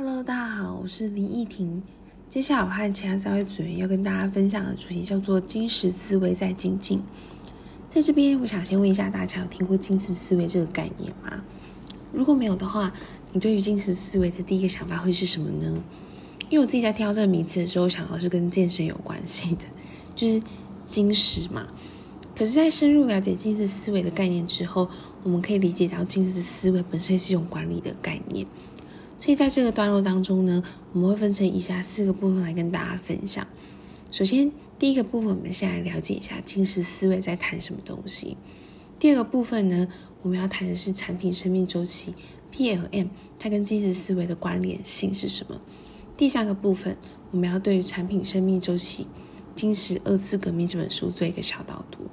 Hello，大家好，我是林依婷。接下来我和其他三位组员要跟大家分享的主题叫做“金石思维在精进”。在这边，我想先问一下大家，有听过金石思维这个概念吗？如果没有的话，你对于金石思维的第一个想法会是什么呢？因为我自己在挑这个名词的时候，想到是跟健身有关系的，就是金石嘛。可是，在深入了解金石思维的概念之后，我们可以理解到金石思维本身是一种管理的概念。所以，在这个段落当中呢，我们会分成以下四个部分来跟大家分享。首先，第一个部分，我们先来了解一下金石思维在谈什么东西。第二个部分呢，我们要谈的是产品生命周期 （PLM），它跟金石思维的关联性是什么？第三个部分，我们要对于产品生命周期《金石二次革命》这本书做一个小导读。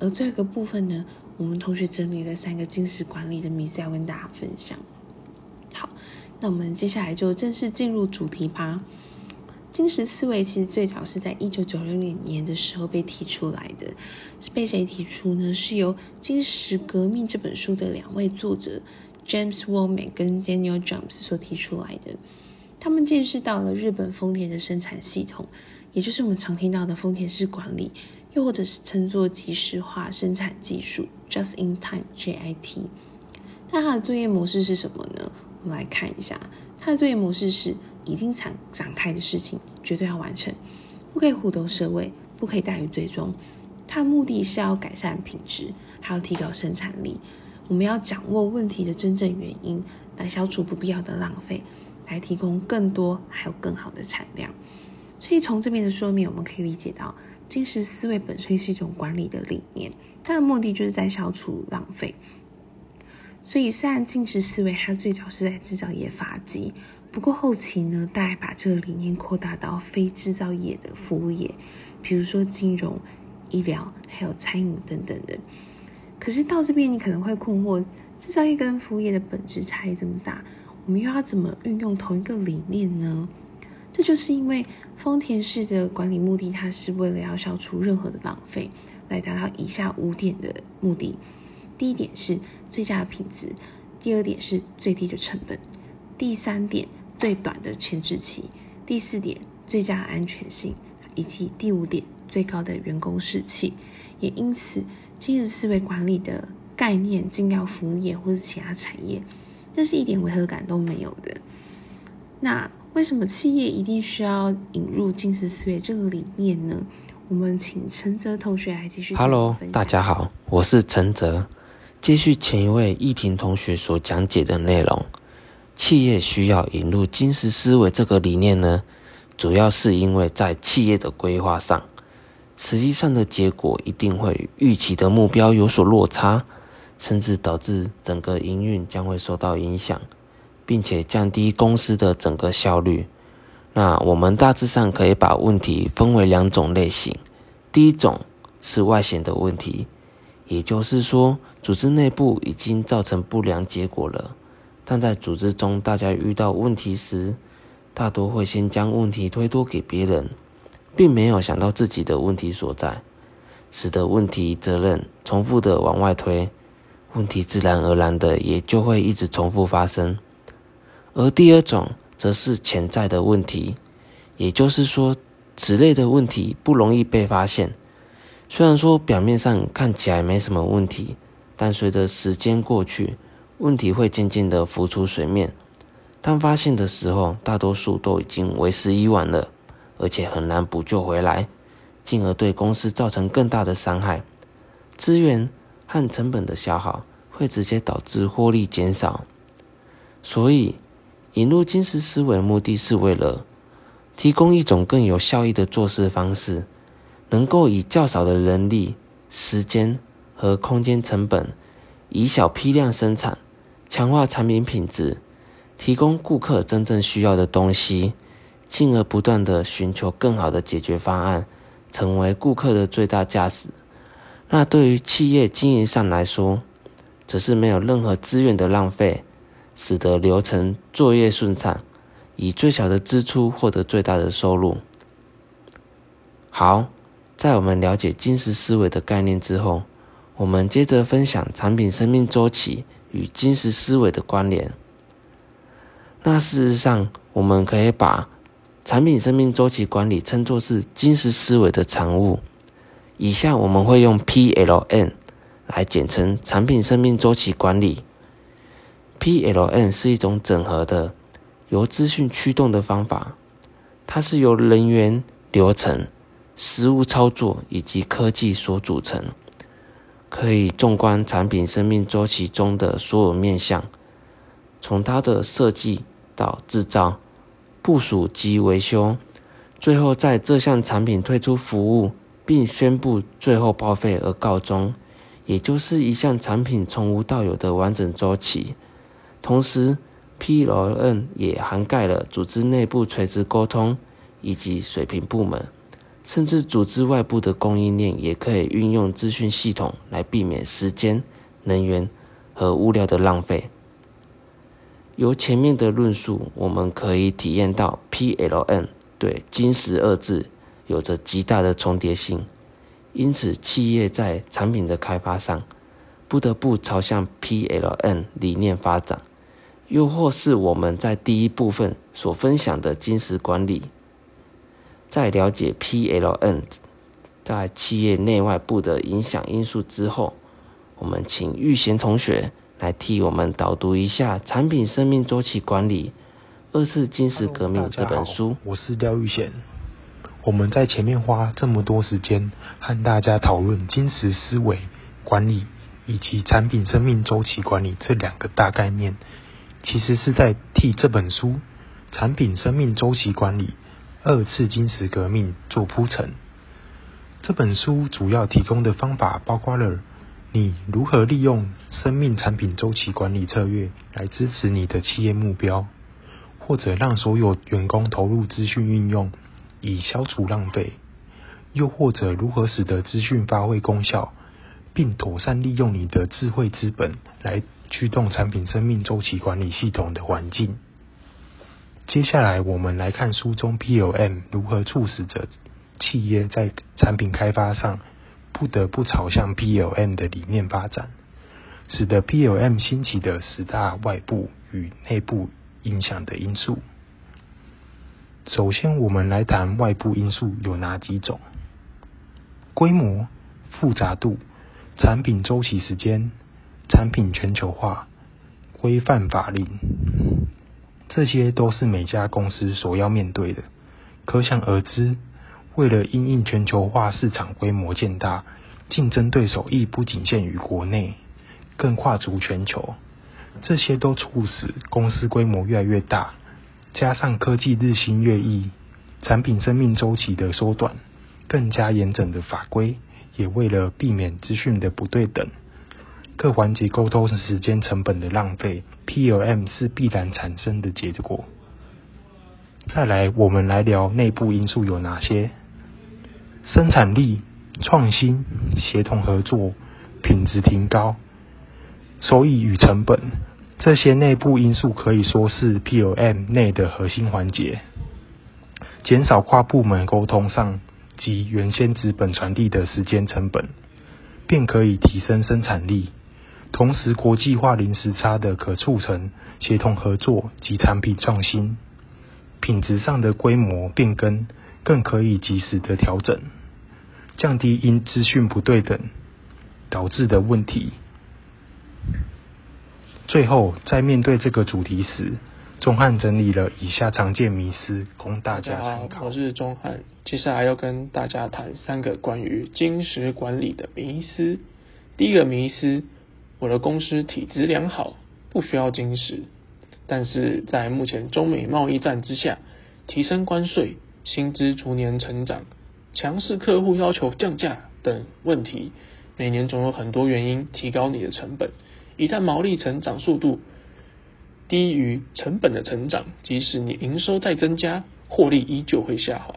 而最后一个部分呢，我们同学整理了三个金石管理的迷思要跟大家分享。那我们接下来就正式进入主题吧。金石思维其实最早是在一九九六年年的时候被提出来的，是被谁提出呢？是由《金石革命》这本书的两位作者 James Womack 跟 Daniel Jones 所提出来的。他们见识到了日本丰田的生产系统，也就是我们常听到的丰田式管理，又或者是称作即时化生产技术 （Just in Time，JIT）。那它的作业模式是什么呢？们来看一下，它的作业模式是：已经展展开的事情绝对要完成，不可以虎头蛇尾，不可以大于追踪。它的目的是要改善品质，还要提高生产力。我们要掌握问题的真正原因，来消除不必要的浪费，来提供更多还有更好的产量。所以从这边的说明，我们可以理解到，金石思维本身是一种管理的理念，它的目的就是在消除浪费。所以，虽然金石思维它最早是在制造业发迹，不过后期呢，大家把这个理念扩大到非制造业的服务业，比如说金融、医疗还有餐饮等等的。可是到这边，你可能会困惑：制造业跟服务业的本质差异这么大，我们又要怎么运用同一个理念呢？这就是因为丰田式的管理目的，它是为了要消除任何的浪费，来达到以下五点的目的。第一点是最佳的品质，第二点是最低的成本，第三点最短的前置期，第四点最佳安全性，以及第五点最高的员工士气。也因此，今日思维管理的概念进到服务业或是其他产业，这是一点违和感都没有的。那为什么企业一定需要引入金石思维这个理念呢？我们请陈泽同学来继续。Hello，大家好，我是陈泽。接续前一位易婷同学所讲解的内容，企业需要引入金石思维这个理念呢，主要是因为在企业的规划上，实际上的结果一定会与预期的目标有所落差，甚至导致整个营运将会受到影响，并且降低公司的整个效率。那我们大致上可以把问题分为两种类型，第一种是外显的问题。也就是说，组织内部已经造成不良结果了，但在组织中，大家遇到问题时，大多会先将问题推脱给别人，并没有想到自己的问题所在，使得问题责任重复的往外推，问题自然而然的也就会一直重复发生。而第二种则是潜在的问题，也就是说，此类的问题不容易被发现。虽然说表面上看起来没什么问题，但随着时间过去，问题会渐渐的浮出水面。当发现的时候，大多数都已经为时已晚了，而且很难补救回来，进而对公司造成更大的伤害。资源和成本的消耗会直接导致获利减少。所以，引入金石思维目的是为了提供一种更有效益的做事方式。能够以较少的人力、时间和空间成本，以小批量生产，强化产品品质，提供顾客真正需要的东西，进而不断的寻求更好的解决方案，成为顾客的最大价值。那对于企业经营上来说，则是没有任何资源的浪费，使得流程作业顺畅，以最小的支出获得最大的收入。好。在我们了解金石思维的概念之后，我们接着分享产品生命周期与金石思维的关联。那事实上，我们可以把产品生命周期管理称作是金石思维的产物。以下我们会用 PLN 来简称产品生命周期管理。PLN 是一种整合的由资讯驱动的方法，它是由人员、流程、实物操作以及科技所组成，可以纵观产品生命周期中的所有面向，从它的设计到制造。部署及维修，最后在这项产品推出服务并宣布最后报废而告终，也就是一项产品从无到有的完整周期。同时，PLN 也涵盖了组织内部垂直沟通以及水平部门，甚至组织外部的供应链也可以运用资讯系统来避免时间、能源和物料的浪费。由前面的论述，我们可以体验到 PLN 对“金石”二字有着极大的重叠性，因此企业在产品的开发上不得不朝向 PLN 理念发展。又或是我们在第一部分所分享的金石管理，在了解 PLN 在企业内外部的影响因素之后，我们请玉贤同学。来替我们导读一下《产品生命周期管理：二次金石革命》这本书。我是廖玉贤。我们在前面花这么多时间和大家讨论金石思维管理以及产品生命周期管理这两个大概念，其实是在替这本书《产品生命周期管理：二次金石革命》做铺陈。这本书主要提供的方法包括了。你如何利用生命产品周期管理策略来支持你的企业目标，或者让所有员工投入资讯运用以消除浪费？又或者如何使得资讯发挥功效，并妥善利用你的智慧资本来驱动产品生命周期管理系统的环境？接下来，我们来看书中 PLM 如何促使着企业在产品开发上。不得不朝向 PLM 的理念发展，使得 PLM 兴起的十大外部与内部影响的因素。首先，我们来谈外部因素有哪几种：规模、复杂度、产品周期时间、产品全球化、规范法令，这些都是每家公司所要面对的。可想而知。为了因应全球化市场规模渐大，竞争对手亦不仅限于国内，更跨足全球。这些都促使公司规模越来越大，加上科技日新月异，产品生命周期的缩短，更加严整的法规，也为了避免资讯的不对等，各环节沟通时间成本的浪费，PLM 是必然产生的结果。再来，我们来聊内部因素有哪些。生产力、创新、协同合作、品质提高、收益与成本，这些内部因素可以说是 POM 内的核心环节。减少跨部门沟通上及原先资本传递的时间成本，便可以提升生产力。同时，国际化零时差的可促成协同合作及产品创新。品质上的规模变更，更可以及时的调整。降低因资讯不对等导致的问题。最后，在面对这个主题时，钟汉整理了以下常见迷思，供大家参考。我是钟汉，接下来要跟大家谈三个关于金石管理的迷思。第一个迷思：我的公司体质良好，不需要金石。但是在目前中美贸易战之下，提升关税，薪资逐年成长。强势客户要求降价等问题，每年总有很多原因提高你的成本。一旦毛利成长速度低于成本的成长，即使你营收再增加，获利依旧会下滑。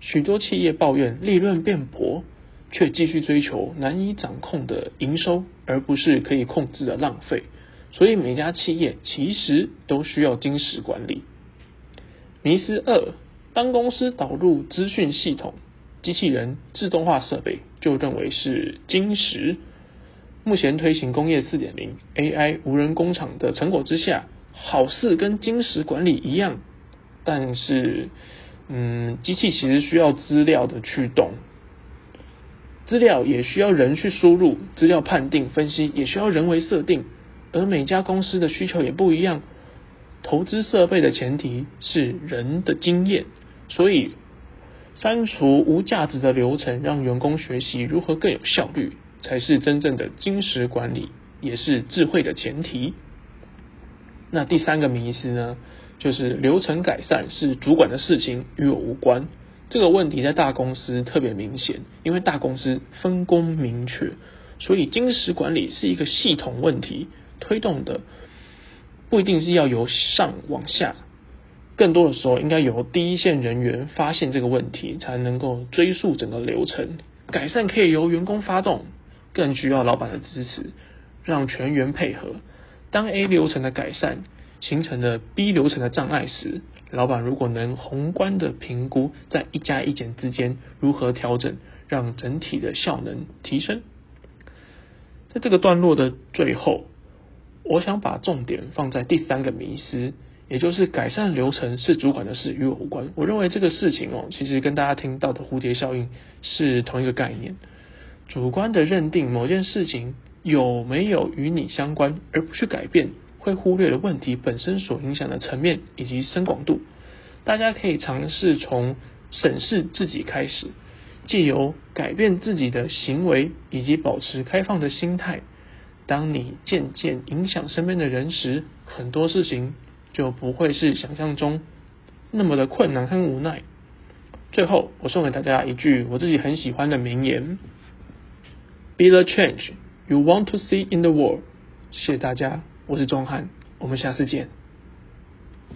许多企业抱怨利润变薄，却继续追求难以掌控的营收，而不是可以控制的浪费。所以每家企业其实都需要金石管理。迷思二：当公司导入资讯系统。机器人自动化设备就认为是金石。目前推行工业四点零 AI 无人工厂的成果之下，好似跟金石管理一样，但是，嗯，机器其实需要资料的驱动，资料也需要人去输入，资料判定分析也需要人为设定，而每家公司的需求也不一样。投资设备的前提是人的经验，所以删除无价值的流程，让员工学习如何更有效率，才是真正的金石管理，也是智慧的前提。那第三个迷思呢，就是流程改善是主管的事情，与我无关。这个问题在大公司特别明显，因为大公司分工明确，所以金石管理是一个系统问题推动的。不一定是要由上往下，更多的时候应该由第一线人员发现这个问题，才能够追溯整个流程。改善可以由员工发动，更需要老板的支持，让全员配合。当 A 流程的改善形成了 B 流程的障碍时，老板如果能宏观的评估在一加一减之间如何调整，让整体的效能提升。在这个段落的最后。我想把重点放在第三个迷失，也就是改善流程是主管的事，与我无关。我认为这个事情哦，其实跟大家听到的蝴蝶效应是同一个概念。主观的认定某件事情有没有与你相关，而不去改变，会忽略了问题本身所影响的层面以及深广度。大家可以尝试从审视自己开始，借由改变自己的行为以及保持开放的心态。当你渐渐影响身边的人时，很多事情就不会是想象中那么的困难和无奈。最后，我送给大家一句我自己很喜欢的名言：“Be the change you want to see in the world。”谢谢大家，我是钟汉，我们下次见。